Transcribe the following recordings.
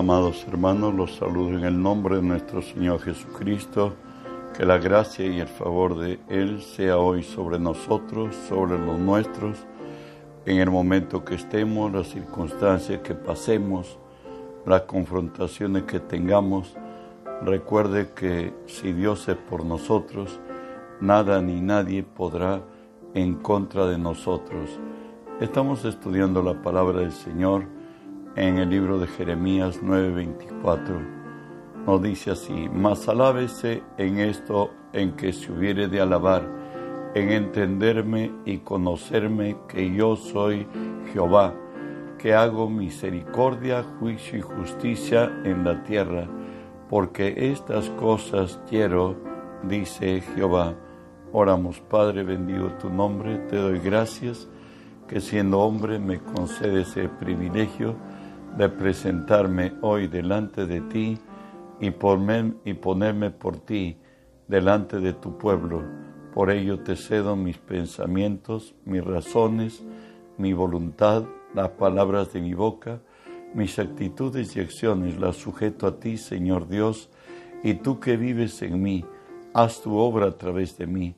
Amados hermanos, los saludo en el nombre de nuestro Señor Jesucristo. Que la gracia y el favor de Él sea hoy sobre nosotros, sobre los nuestros, en el momento que estemos, las circunstancias que pasemos, las confrontaciones que tengamos. Recuerde que si Dios es por nosotros, nada ni nadie podrá en contra de nosotros. Estamos estudiando la palabra del Señor en el libro de Jeremías 9:24 nos dice así, mas alábese en esto en que se hubiere de alabar, en entenderme y conocerme que yo soy Jehová, que hago misericordia, juicio y justicia en la tierra, porque estas cosas quiero, dice Jehová. Oramos, Padre, bendigo tu nombre, te doy gracias que siendo hombre me concedes el privilegio de presentarme hoy delante de ti y, ponerme por ti delante de tu pueblo. Por ello te cedo mis pensamientos, mis razones, mi voluntad, las palabras de mi boca, mis actitudes y acciones las sujeto a ti, Señor Dios, y tú que vives en mí, haz tu obra a través de mí.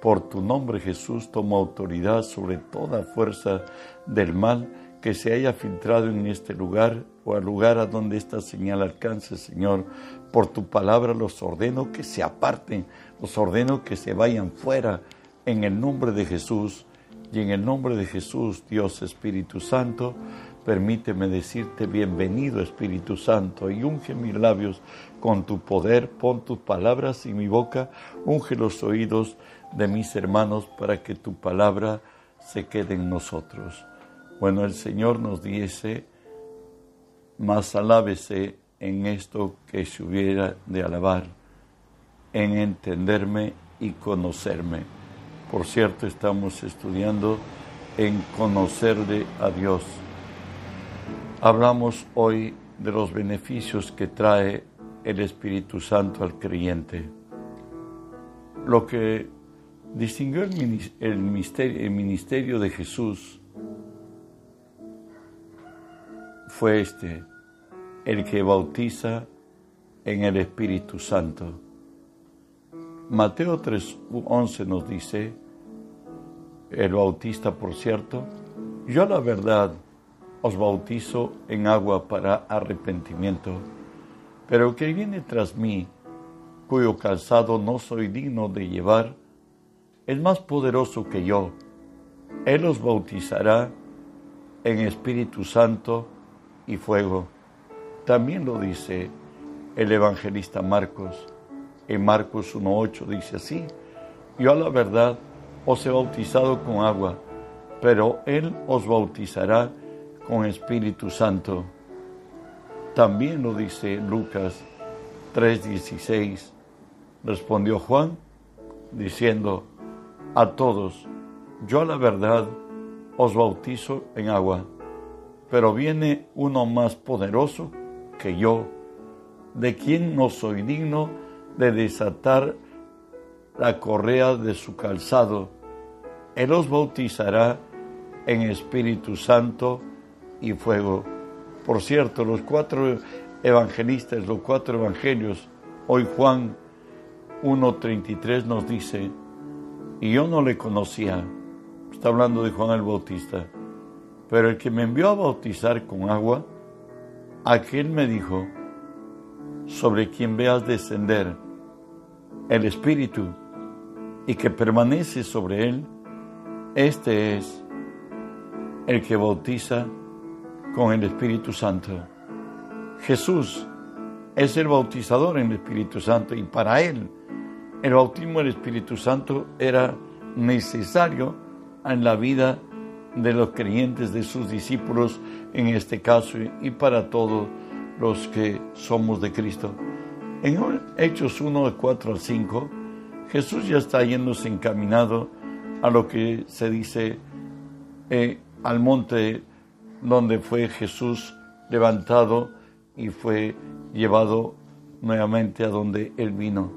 Por tu nombre Jesús tomo autoridad sobre toda fuerza del mal que se haya filtrado en este lugar o al lugar a donde esta señal alcance, Señor. Por tu palabra los ordeno que se aparten, los ordeno que se vayan fuera en el nombre de Jesús. Y en el nombre de Jesús, Dios Espíritu Santo, permíteme decirte bienvenido Espíritu Santo y unge mis labios con tu poder, pon tus palabras en mi boca, unge los oídos de mis hermanos para que tu palabra se quede en nosotros. Bueno, el Señor nos dice, más alábese en esto que se hubiera de alabar, en entenderme y conocerme. Por cierto, estamos estudiando en conocerle a Dios. Hablamos hoy de los beneficios que trae el Espíritu Santo al creyente. Lo que distinguió el ministerio, de Jesús fue este, el que bautiza en el Espíritu Santo. Mateo 3:11 nos dice, el bautista, por cierto, yo la verdad os bautizo en agua para arrepentimiento, pero el que viene tras mí, cuyo calzado no soy digno de llevar, es más poderoso que yo. Él os bautizará en Espíritu Santo y fuego. También lo dice el evangelista Marcos. En Marcos 1.8 dice así, yo a la verdad os he bautizado con agua, pero Él os bautizará con Espíritu Santo. También lo dice Lucas 3:16. Respondió Juan diciendo, a todos, yo a la verdad os bautizo en agua pero viene uno más poderoso que yo, de quien no soy digno de desatar la correa de su calzado. Él os bautizará en Espíritu Santo y fuego. Por cierto, los cuatro evangelistas, los cuatro evangelios, hoy Juan 1.33 nos dice, y yo no le conocía, está hablando de Juan el Bautista, pero el que me envió a bautizar con agua, aquel me dijo, sobre quien veas descender el Espíritu y que permanece sobre él, este es el que bautiza con el Espíritu Santo. Jesús es el bautizador en el Espíritu Santo y para él el bautismo del Espíritu Santo era necesario en la vida de los creyentes, de sus discípulos en este caso y para todos los que somos de Cristo. En Hechos 1, de 4 al 5, Jesús ya está yéndose encaminado a lo que se dice eh, al monte donde fue Jesús levantado y fue llevado nuevamente a donde él vino.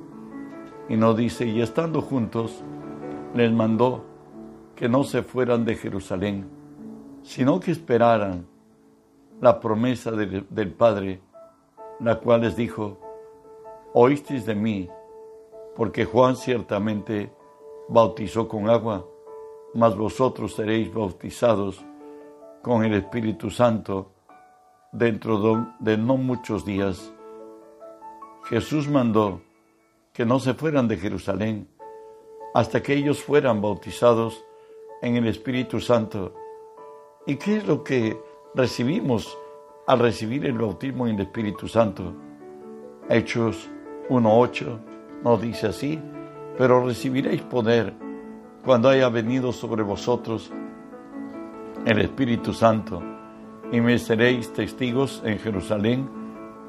Y nos dice, y estando juntos, les mandó que no se fueran de Jerusalén, sino que esperaran la promesa del Padre la cual les dijo, oísteis de mí, porque Juan ciertamente bautizó con agua, mas vosotros seréis bautizados con el Espíritu Santo dentro de no muchos días. Jesús mandó que no se fueran de Jerusalén hasta que ellos fueran bautizados en el Espíritu Santo. ¿Y qué es lo que recibimos al recibir el bautismo en el Espíritu Santo? Hechos 1.8 nos dice así, pero recibiréis poder cuando haya venido sobre vosotros el Espíritu Santo y me seréis testigos en Jerusalén,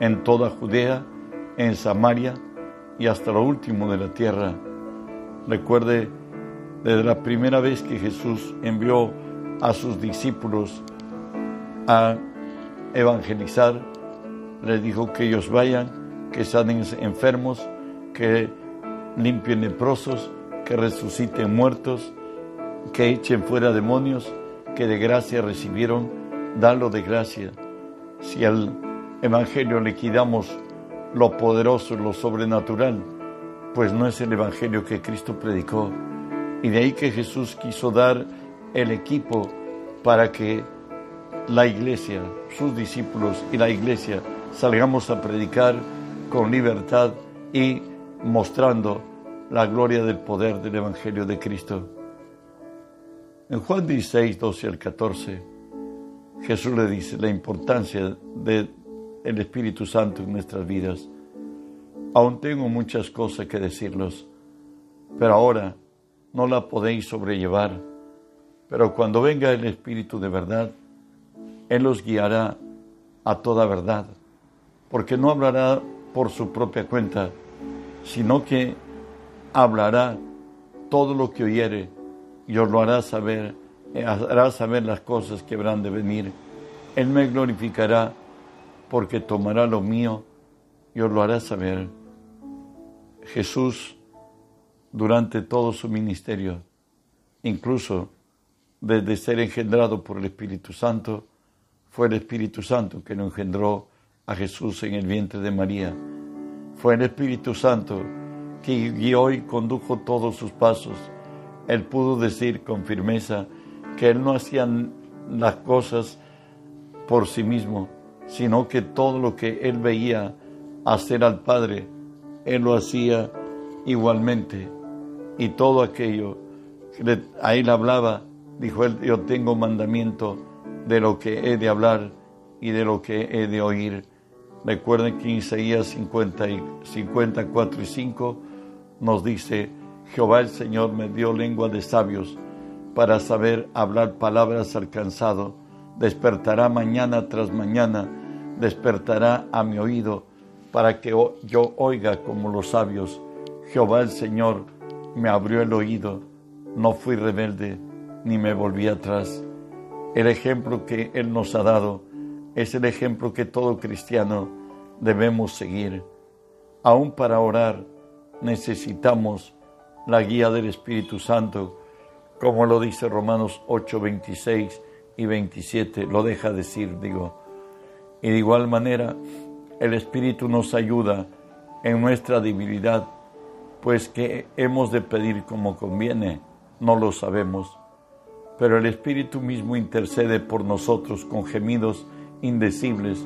en toda Judea, en Samaria y hasta lo último de la tierra. Recuerde, desde la primera vez que Jesús envió a sus discípulos a evangelizar, les dijo que ellos vayan, que sanen enfermos, que limpien leprosos, que resuciten muertos, que echen fuera demonios, que de gracia recibieron, dalo de gracia. Si al Evangelio le quitamos lo poderoso, lo sobrenatural, pues no es el Evangelio que Cristo predicó. Y de ahí que Jesús quiso dar el equipo para que la iglesia, sus discípulos y la iglesia salgamos a predicar con libertad y mostrando la gloria del poder del Evangelio de Cristo. En Juan 16, 12 al 14, Jesús le dice la importancia del el Espíritu Santo en nuestras vidas. Aún tengo muchas cosas que decirlos, pero ahora no la podéis sobrellevar. Pero cuando venga el Espíritu de verdad, Él os guiará a toda verdad, porque no hablará por su propia cuenta, sino que hablará todo lo que oyere y os lo hará saber, eh, hará saber las cosas que habrán de venir. Él me glorificará porque tomará lo mío y os lo hará saber. Jesús, durante todo su ministerio, incluso desde ser engendrado por el Espíritu Santo, fue el Espíritu Santo que lo engendró a Jesús en el vientre de María. Fue el Espíritu Santo que guió y condujo todos sus pasos. Él pudo decir con firmeza que él no hacía las cosas por sí mismo, sino que todo lo que él veía hacer al Padre, él lo hacía igualmente. Y todo aquello, a él hablaba, dijo él, yo tengo mandamiento de lo que he de hablar y de lo que he de oír. Recuerden que en Isaías 50 y 54 y 5 nos dice, Jehová el Señor me dio lengua de sabios para saber hablar palabras al cansado. Despertará mañana tras mañana, despertará a mi oído para que yo oiga como los sabios. Jehová el Señor me abrió el oído, no fui rebelde ni me volví atrás. El ejemplo que Él nos ha dado es el ejemplo que todo cristiano debemos seguir. Aún para orar necesitamos la guía del Espíritu Santo, como lo dice Romanos 8, 26 y 27, lo deja decir, digo. Y de igual manera, el Espíritu nos ayuda en nuestra debilidad, pues que hemos de pedir como conviene, no lo sabemos. Pero el Espíritu mismo intercede por nosotros con gemidos indecibles,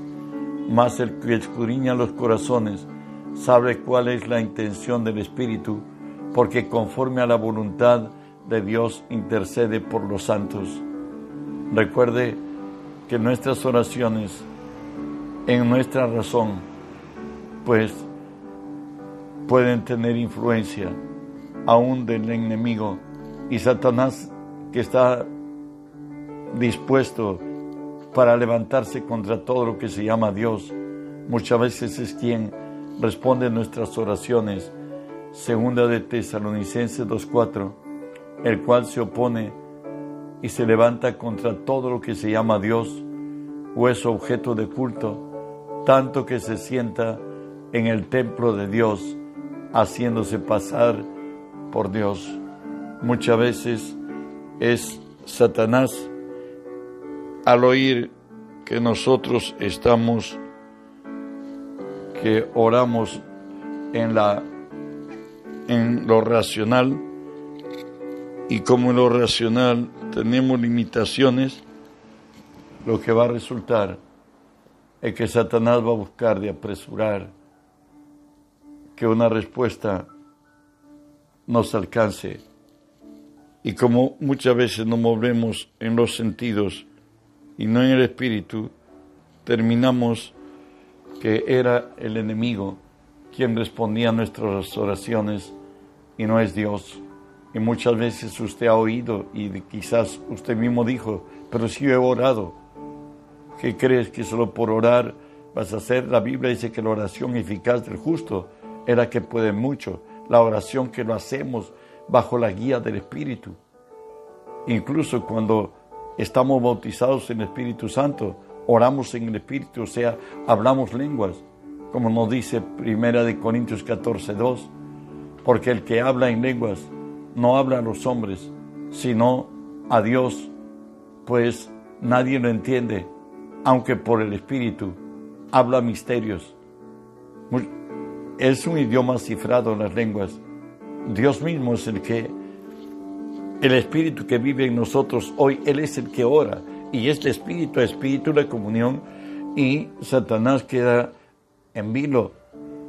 más el que escudriña los corazones sabe cuál es la intención del Espíritu, porque conforme a la voluntad de Dios intercede por los santos. Recuerde que nuestras oraciones, en nuestra razón, pues pueden tener influencia aún del enemigo y Satanás que está dispuesto para levantarse contra todo lo que se llama Dios, muchas veces es quien responde nuestras oraciones. Segunda de Tesalonicenses 2.4, el cual se opone y se levanta contra todo lo que se llama Dios o es objeto de culto, tanto que se sienta en el templo de Dios, haciéndose pasar por Dios. Muchas veces es Satanás al oír que nosotros estamos que oramos en, la, en lo racional y como en lo racional tenemos limitaciones, lo que va a resultar es que Satanás va a buscar de apresurar que una respuesta nos alcance. Y como muchas veces nos movemos en los sentidos y no en el espíritu, terminamos que era el enemigo quien respondía a nuestras oraciones y no es Dios. Y muchas veces usted ha oído y quizás usted mismo dijo, pero si yo he orado, ¿qué crees que solo por orar vas a hacer? La Biblia dice que la oración eficaz del justo era que puede mucho, la oración que lo hacemos bajo la guía del Espíritu. Incluso cuando estamos bautizados en el Espíritu Santo, oramos en el Espíritu, o sea, hablamos lenguas, como nos dice Primera de Corintios 14, 2, porque el que habla en lenguas no habla a los hombres, sino a Dios, pues nadie lo entiende, aunque por el Espíritu habla misterios. Es un idioma cifrado en las lenguas. Dios mismo es el que, el Espíritu que vive en nosotros hoy, Él es el que ora y este espíritu, espíritu de comunión, y Satanás queda en vilo,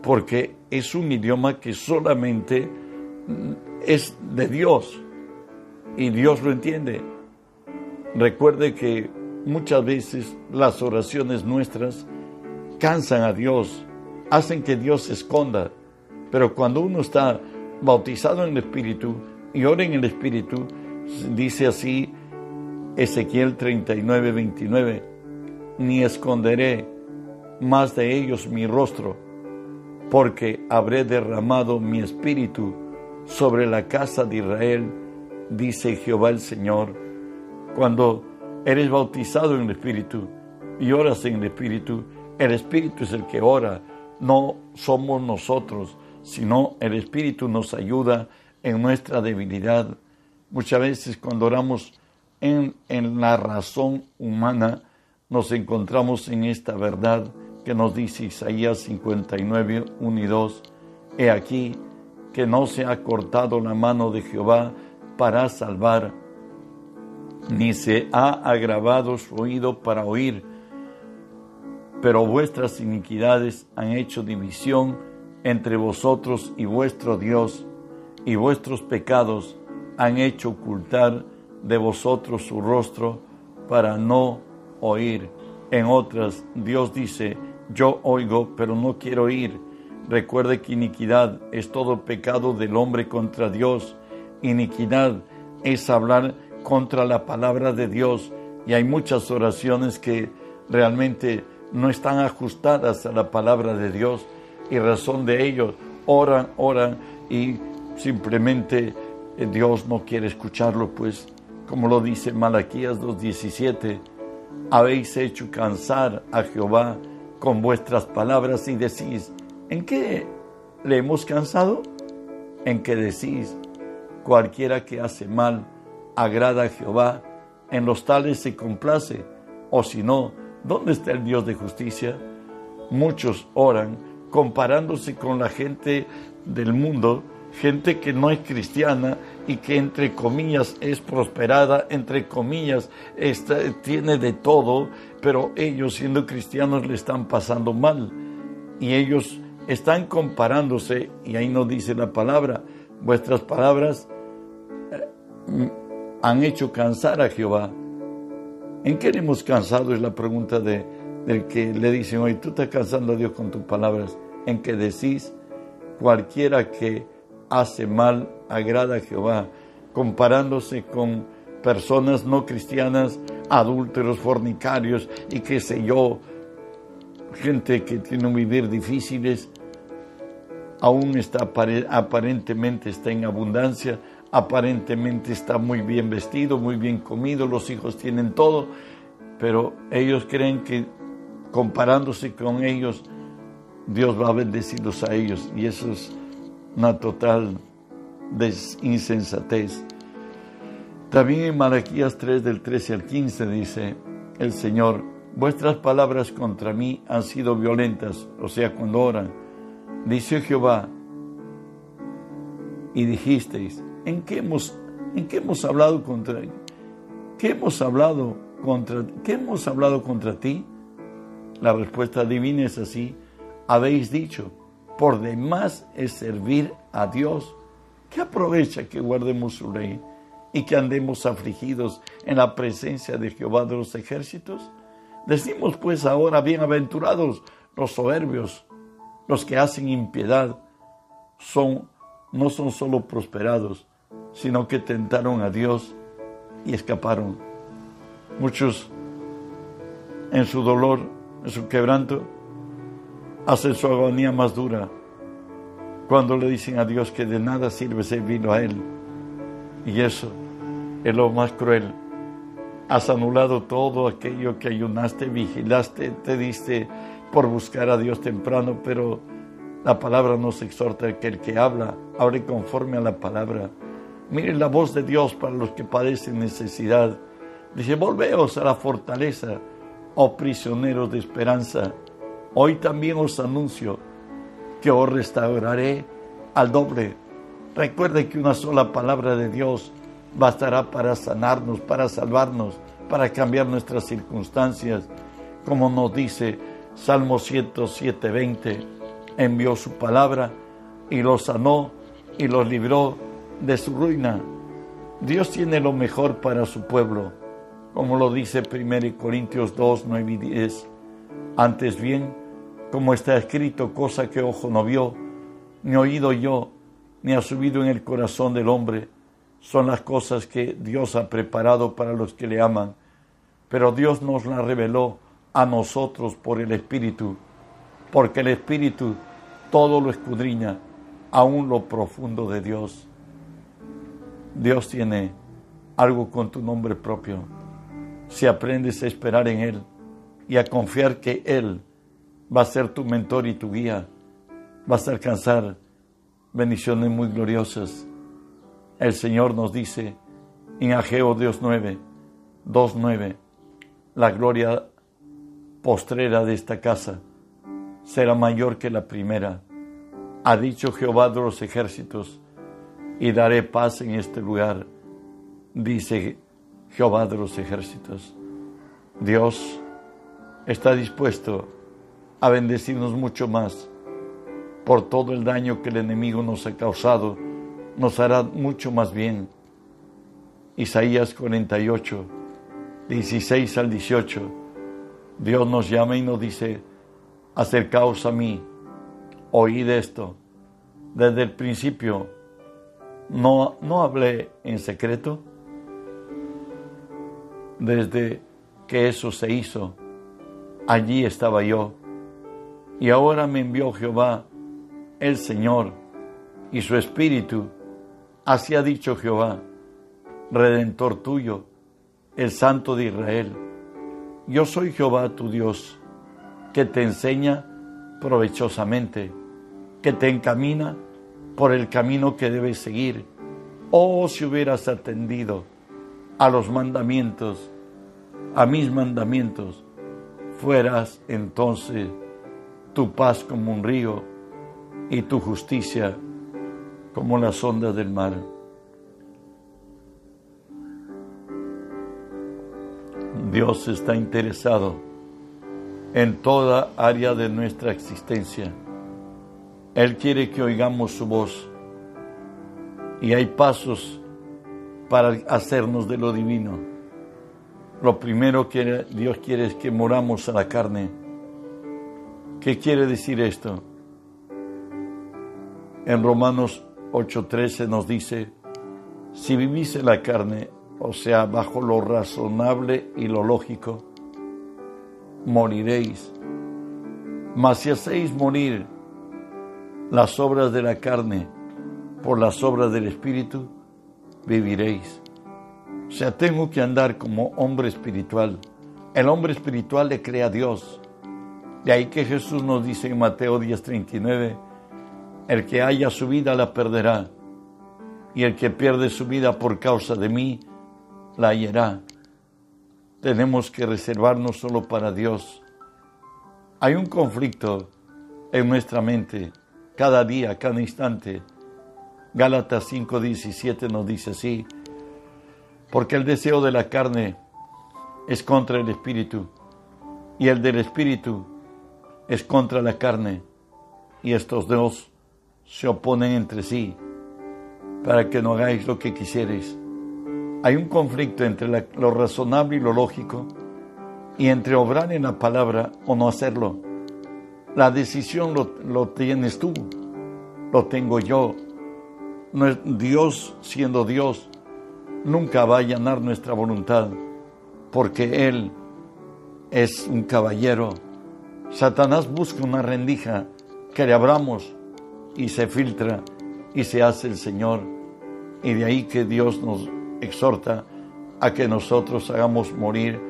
porque es un idioma que solamente es de Dios, y Dios lo entiende. Recuerde que muchas veces las oraciones nuestras cansan a Dios, hacen que Dios se esconda, pero cuando uno está bautizado en el Espíritu y ora en el Espíritu, dice así Ezequiel 39, 29, ni esconderé más de ellos mi rostro, porque habré derramado mi espíritu sobre la casa de Israel, dice Jehová el Señor. Cuando eres bautizado en el Espíritu y oras en el Espíritu, el Espíritu es el que ora, no somos nosotros, sino el Espíritu nos ayuda en nuestra debilidad. Muchas veces cuando oramos en, la razón humana nos encontramos en esta verdad que nos dice Isaías 59, 1 y 2. He aquí que no se ha cortado la mano de Jehová para salvar, ni se ha agravado su oído para oír, pero vuestras iniquidades han hecho división entre vosotros y vuestro Dios, y vuestros pecados han hecho ocultar de vosotros su rostro para no oír. En otras, Dios dice, yo oigo, pero no quiero oír. Recuerde que iniquidad es todo pecado del hombre contra Dios. Iniquidad es hablar contra la palabra de Dios. Y hay muchas oraciones que realmente no están ajustadas a la palabra de Dios. Y razón de ello, oran, oran y simplemente eh, Dios no quiere escucharlo, pues como lo dice Malaquías 2.17, habéis hecho cansar a Jehová con vuestras palabras y decís, ¿en qué le hemos cansado? En que decís, cualquiera que hace mal agrada a Jehová, en los tales se complace, o si no, ¿dónde está el Dios de justicia? Muchos oran comparándose con la gente del mundo gente que no es cristiana y que entre comillas es prosperada, entre comillas tiene de todo, pero ellos siendo cristianos le están pasando mal. Y ellos están comparándose, y ahí nos dice la palabra, vuestras palabras eh, han hecho cansar a Jehová. ¿En qué hemos cansado? Es la pregunta de, del que le dicen hoy, tú estás cansando a Dios con tus palabras, en que decís, cualquiera que hace mal, agrada a Jehová, comparándose con personas no cristianas, adúlteros, fornicarios y qué sé yo, gente que tiene un vivir difíciles, aún está aparentemente está en abundancia, aparentemente está muy bien vestido, muy bien comido, los hijos tienen todo, pero ellos creen que comparándose con ellos, Dios va a bendecirlos a ellos y eso es una total insensatez. También en Malaquías 3 del 13 al 15 dice el Señor, vuestras palabras contra mí han sido violentas, o sea, cuando oran. Dice Jehová, y dijisteis, ¿en qué hemos, en qué hemos hablado contra qué hemos hablado contra qué hemos hablado contra ti? La respuesta divina es así, habéis dicho, por demás es servir a Dios. ¿Qué aprovecha que guardemos su ley y que andemos afligidos en la presencia de Jehová de los ejércitos? Decimos pues ahora, bienaventurados los soberbios, los que hacen impiedad, son, no son solo prosperados, sino que tentaron a Dios y escaparon. Muchos en su dolor, en su quebranto, hacen su agonía más dura cuando le dicen a Dios que de nada sirve servir a Él. Y eso es lo más cruel. Has anulado todo aquello que ayunaste, vigilaste, te diste por buscar a Dios temprano, pero la palabra nos exhorta que el que habla, abre conforme a la palabra. Miren la voz de Dios para los que padecen necesidad. Dice, volveos a la fortaleza, oh prisioneros de esperanza. Hoy también os anuncio que os restauraré al doble. Recuerde que una sola palabra de Dios bastará para sanarnos, para salvarnos, para cambiar nuestras circunstancias. Como nos dice Salmo 107, 20, envió su palabra y los sanó y los libró de su ruina. Dios tiene lo mejor para su pueblo, como lo dice 1 Corintios 2, 9 y 10. Antes bien, como está escrito, cosa que ojo no vio, ni oído yo, ni ha subido en el corazón del hombre, son las cosas que Dios ha preparado para los que le aman, pero Dios nos las reveló a nosotros por el Espíritu, porque el Espíritu todo lo escudriña, aún lo profundo de Dios. Dios tiene algo con tu nombre propio. Si aprendes a esperar en Él y a confiar que Él va a ser tu mentor y tu guía, vas a alcanzar bendiciones muy gloriosas el Señor nos dice en Ageo Dios 9, 2.9, la gloria postrera de esta casa será mayor que la primera. Ha dicho Jehová de los ejércitos, y daré paz en este lugar, dice Jehová de los ejércitos. Dios está dispuesto a bendecirnos mucho más por todo el daño que el enemigo nos ha causado nos hará mucho más bien. Isaías 48, 16 al 18. Dios nos llama y nos dice, acercaos a mí, oíd esto. Desde el principio no, no hablé en secreto. Desde que eso se hizo, allí estaba yo. Y ahora me envió Jehová, el Señor, y su Espíritu Así ha dicho Jehová, Redentor tuyo, el Santo de Israel. Yo soy Jehová tu Dios, que te enseña provechosamente, que te encamina por el camino que debes seguir. Oh, si hubieras atendido a los mandamientos, a mis mandamientos, fueras entonces tu paz como un río y tu justicia como las ondas del mar. Dios está interesado en toda área de nuestra existencia. Él quiere que oigamos su voz y hay pasos para hacernos de lo divino. Lo primero que Dios quiere es que moramos a la carne. ¿Qué quiere decir esto? En Romanos 8:13 nos dice, si vivís en la carne, o sea, bajo lo razonable y lo lógico, moriréis. Mas si hacéis morir las obras de la carne por las obras del Espíritu, viviréis. O sea, tengo que andar como hombre espiritual. El hombre espiritual le cree a Dios. De ahí que Jesús nos dice en Mateo 10:39, el que haya su vida la perderá, y el que pierde su vida por causa de mí la hallará. tenemos que reservarnos solo para Dios. Hay un conflicto en nuestra mente cada día, cada instante. Gálatas 5:17 nos dice así, porque el deseo de la carne es contra el espíritu y el del espíritu es contra la carne y estos dos se oponen entre sí para que no hagáis lo que quisierais. Hay un conflicto entre lo razonable y lo lógico y entre obrar en la palabra o no hacerlo. La decisión lo, lo tienes tú, lo tengo yo. Dios siendo Dios nunca va a allanar nuestra voluntad porque Él es un caballero. Satanás busca una rendija que le abramos y se filtra y se hace el Señor. Y de ahí que Dios nos exhorta a que nosotros hagamos morir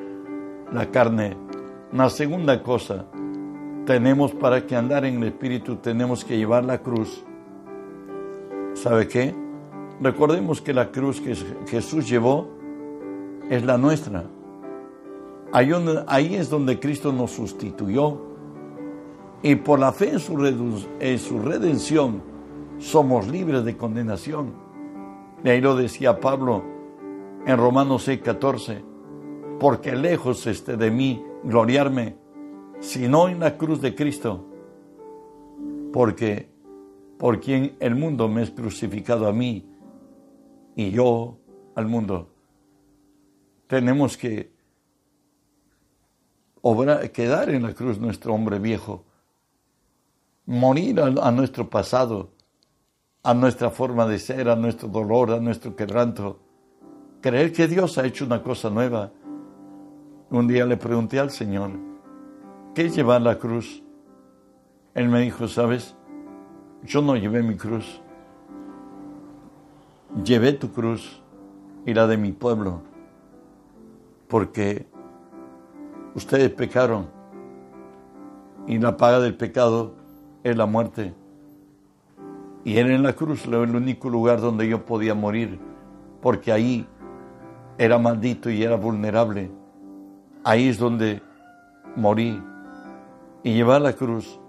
la carne. Una segunda cosa, tenemos para que andar en el Espíritu, tenemos que llevar la cruz. ¿Sabe qué? Recordemos que la cruz que Jesús llevó es la nuestra. Ahí, es donde Cristo nos sustituyó. Y por la fe en su, en su redención somos libres de condenación. Y ahí lo decía Pablo en Romanos 6, 14. Porque lejos esté de mí gloriarme, sino en la cruz de Cristo. Porque por quien el mundo me es crucificado a mí y yo al mundo. Tenemos que quedar en la cruz nuestro hombre viejo, morir a, nuestro pasado, a nuestra forma de ser, a nuestro dolor, a nuestro quebranto, creer que Dios ha hecho una cosa nueva. Un día le pregunté al Señor, ¿qué llevar la cruz? Él me dijo, ¿sabes? Yo no llevé mi cruz, llevé tu cruz y la de mi pueblo, porque ustedes pecaron y la paga del pecado es la muerte. Y era en la cruz el único lugar donde yo podía morir, porque ahí era maldito y era vulnerable. Ahí es donde morí. Y llevar la cruz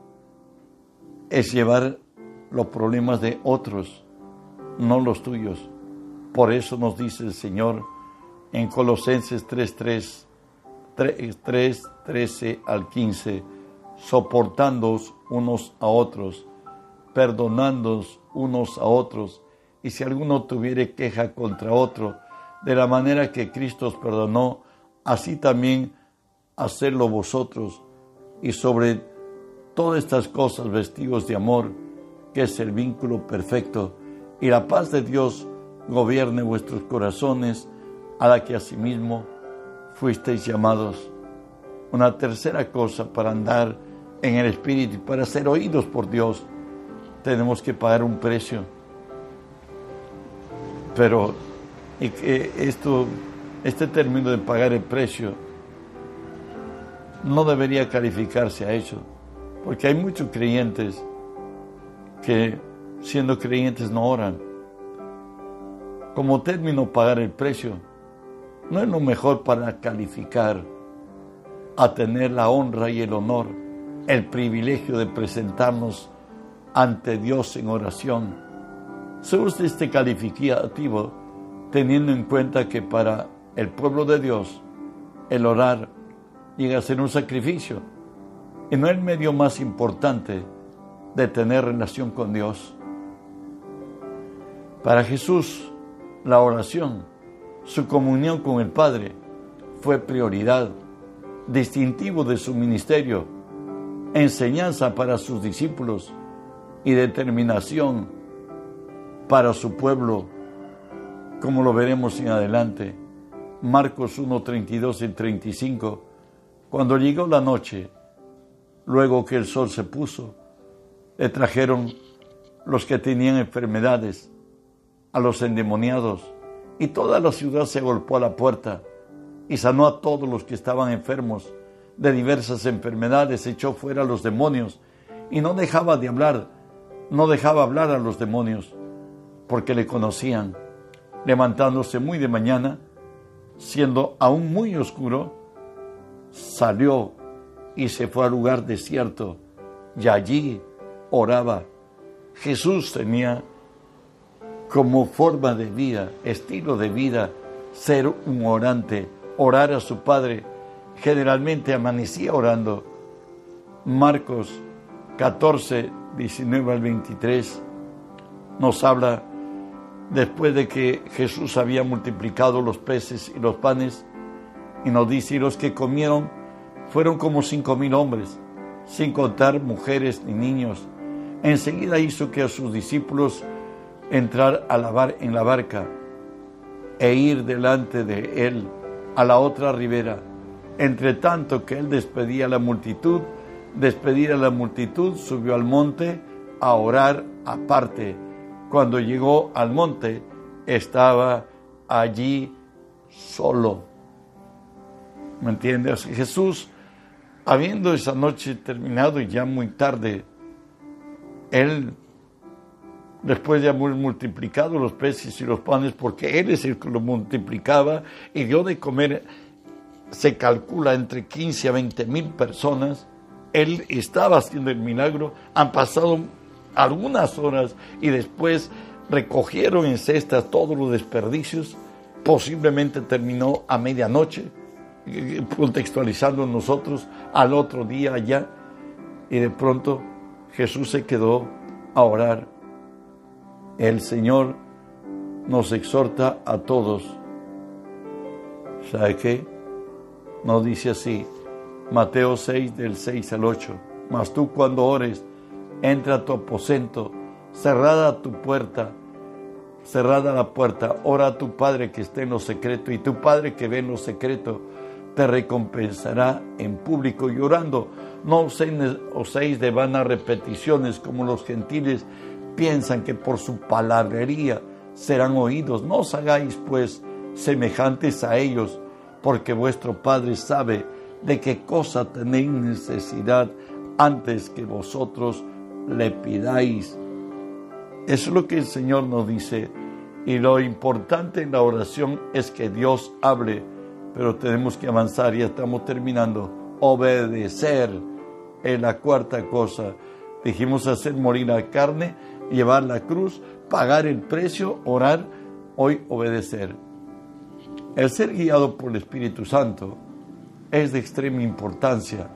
es llevar los problemas de otros, no los tuyos. Por eso nos dice el Señor en Colosenses 3:3, 3, 13 al 15, soportándoos unos a otros, perdonándoos unos a otros, y si alguno tuviere queja contra otro, de la manera que Cristo os perdonó, así también hacerlo vosotros, y sobre todas estas cosas vestidos de amor, que es el vínculo perfecto, y la paz de Dios gobierne vuestros corazones, a la que asimismo fuisteis llamados. Una tercera cosa para andar en el Espíritu y para ser oídos por Dios, tenemos que pagar un precio. Pero esto, este término de pagar el precio no debería calificarse a eso, porque hay muchos creyentes que siendo creyentes no oran. Como término pagar el precio, no es lo mejor para calificar a tener la honra y el honor, el privilegio de presentarnos ante Dios en oración. Se usa este calificativo teniendo en cuenta que para el pueblo de Dios el orar a ser un sacrificio y no el medio más importante de tener relación con Dios. Para Jesús, la oración su comunión con el Padre fue prioridad, distintivo de su ministerio, enseñanza para sus discípulos y determinación para su pueblo, como lo veremos en adelante. Marcos 1, 32 y 35. Cuando llegó la noche, luego que el sol se puso, le trajeron los que tenían enfermedades, a los endemoniados, y toda la ciudad se golpeó a la puerta y sanó a todos los que estaban enfermos de diversas enfermedades, echó fuera a los demonios y no dejaba de hablar, no dejaba hablar a los demonios porque le conocían. Levantándose muy de mañana, siendo aún muy oscuro, salió y se fue al lugar desierto y allí oraba. Jesús tenía como forma de vida, estilo de vida, ser un orante, orar a su Padre. Generalmente amanecía orando. Marcos 14, 19 al 23 nos habla después de que Jesús había multiplicado los peces y los panes y nos dice, y los que comieron fueron como cinco mil hombres, sin contar mujeres ni niños. Enseguida hizo que a sus discípulos entrar a lavar en la barca e ir delante de él a la otra ribera. Entre tanto que él despedía a la multitud, despedir a la multitud, subió al monte a orar aparte. Cuando llegó al monte, estaba allí solo. ¿Me entiendes? Jesús, habiendo esa noche terminado y ya muy tarde, él después de haber multiplicado los peces y los panes, porque Él es el que lo multiplicaba y dio de comer, se calcula entre 15 a 20 mil personas, Él estaba haciendo el milagro, han pasado algunas horas y después recogieron en cestas todos los desperdicios, posiblemente terminó a medianoche, contextualizando nosotros al otro día allá, y de pronto Jesús se quedó a orar el Señor nos exhorta a todos. ¿Sabe qué? Nos dice así, Mateo 6 del 6 al 8. Mas tú cuando ores, entra a tu aposento, cerrada tu puerta, cerrada la puerta, ora a tu Padre que esté en lo secreto y tu Padre que ve en lo secreto te recompensará en público llorando. No os seis de vanas repeticiones como los gentiles piensan que por su palabrería serán oídos. No os hagáis pues semejantes a ellos, porque vuestro Padre sabe de qué cosa tenéis necesidad antes que vosotros le pidáis. Es lo que el Señor nos dice. Y lo importante en la oración es que Dios hable, pero tenemos que avanzar, ya estamos terminando. Obedecer es la cuarta cosa. Dijimos hacer morir la carne llevar la cruz, pagar el precio, orar, hoy obedecer. El ser guiado por el Espíritu Santo es de extrema importancia,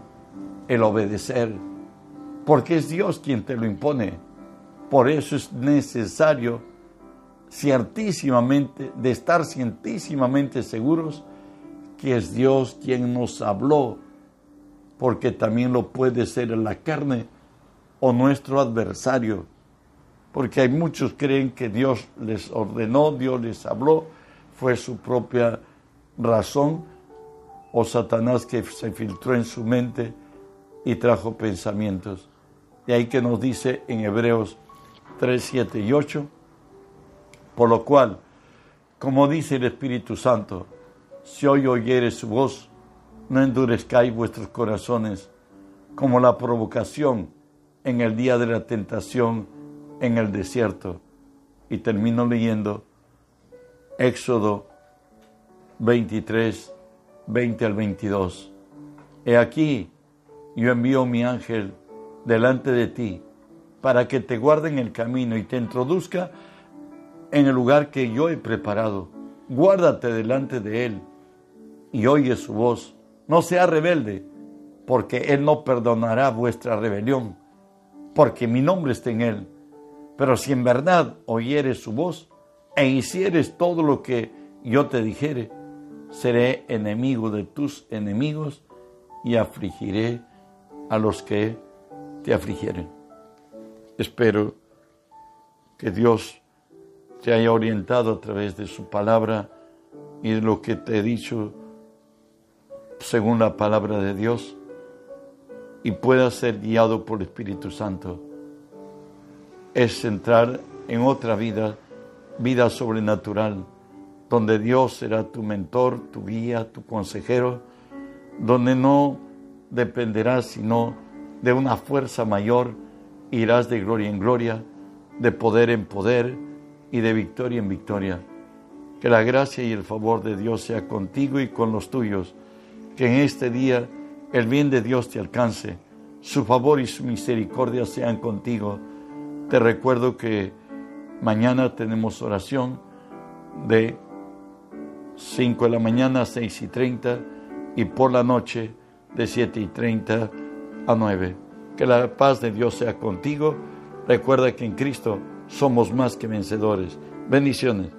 el obedecer, porque es Dios quien te lo impone. Por eso es necesario ciertísimamente, de estar cientísimamente seguros que es Dios quien nos habló, porque también lo puede ser en la carne o nuestro adversario porque hay muchos que creen que Dios les ordenó, Dios les habló, fue su propia razón o Satanás que se filtró en su mente y trajo pensamientos. Y ahí que nos dice en Hebreos 3, 7 y 8, por lo cual, como dice el Espíritu Santo, si hoy oyere su voz, no endurezcáis vuestros corazones, como la provocación en el día de la tentación en el desierto. Y termino leyendo Éxodo 23, 20 al 22. He aquí, yo envío mi ángel delante de ti para que te guarde en el camino y te introduzca en el lugar que yo he preparado. Guárdate delante de él y oye su voz. No sea rebelde, porque él no perdonará vuestra rebelión, porque mi nombre está en él pero si en verdad oyeres su voz e hicieres todo lo que yo te dijere, seré enemigo de tus enemigos y afligiré a los que te afligieren. Espero que Dios te haya orientado a través de su palabra y de lo que te he dicho según la palabra de Dios y puedas ser guiado por el Espíritu Santo es entrar en otra vida, vida sobrenatural, donde Dios será tu mentor, tu guía, tu consejero, donde no dependerás sino de una fuerza mayor, irás de gloria en gloria, de poder en poder y de victoria en victoria. Que la gracia y el favor de Dios sea contigo y con los tuyos. Que en este día el bien de Dios te alcance. Su favor y su misericordia sean contigo. Te recuerdo que mañana tenemos oración de 5 de la mañana a 6 y 30 y por la noche de 7 y 30 a 9. Que la paz de Dios sea contigo. Recuerda que en Cristo somos más que vencedores. Bendiciones.